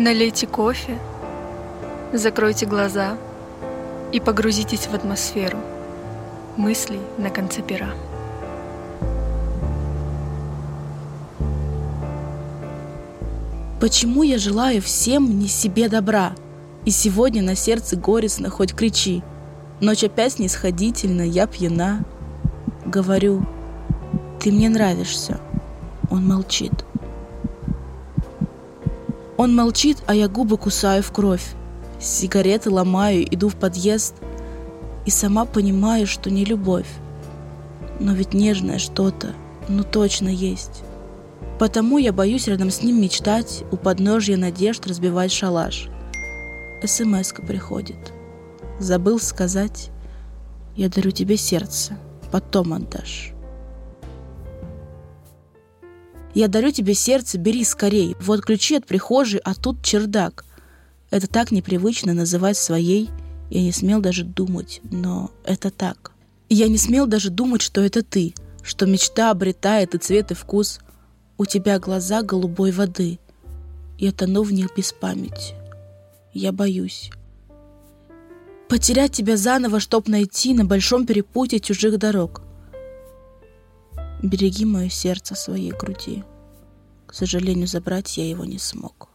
Налейте кофе, закройте глаза и погрузитесь в атмосферу мыслей на конце пера. Почему я желаю всем не себе добра? И сегодня на сердце горестно, хоть кричи. Ночь опять снисходительна, я пьяна. Говорю, ты мне нравишься. Он молчит. Он молчит, а я губы кусаю в кровь. Сигареты ломаю, иду в подъезд и сама понимаю, что не любовь. Но ведь нежное что-то, ну точно есть. Потому я боюсь рядом с ним мечтать, у подножья надежд разбивать шалаш. смс приходит. Забыл сказать, я дарю тебе сердце, потом отдашь. Я дарю тебе сердце, бери скорей. Вот ключи от прихожей, а тут чердак. Это так непривычно называть своей. Я не смел даже думать, но это так. я не смел даже думать, что это ты, что мечта обретает и цвет, и вкус. У тебя глаза голубой воды. Я тону в них без памяти. Я боюсь. Потерять тебя заново, чтоб найти на большом перепутье чужих дорог. Береги мое сердце своей груди. К сожалению, забрать я его не смог.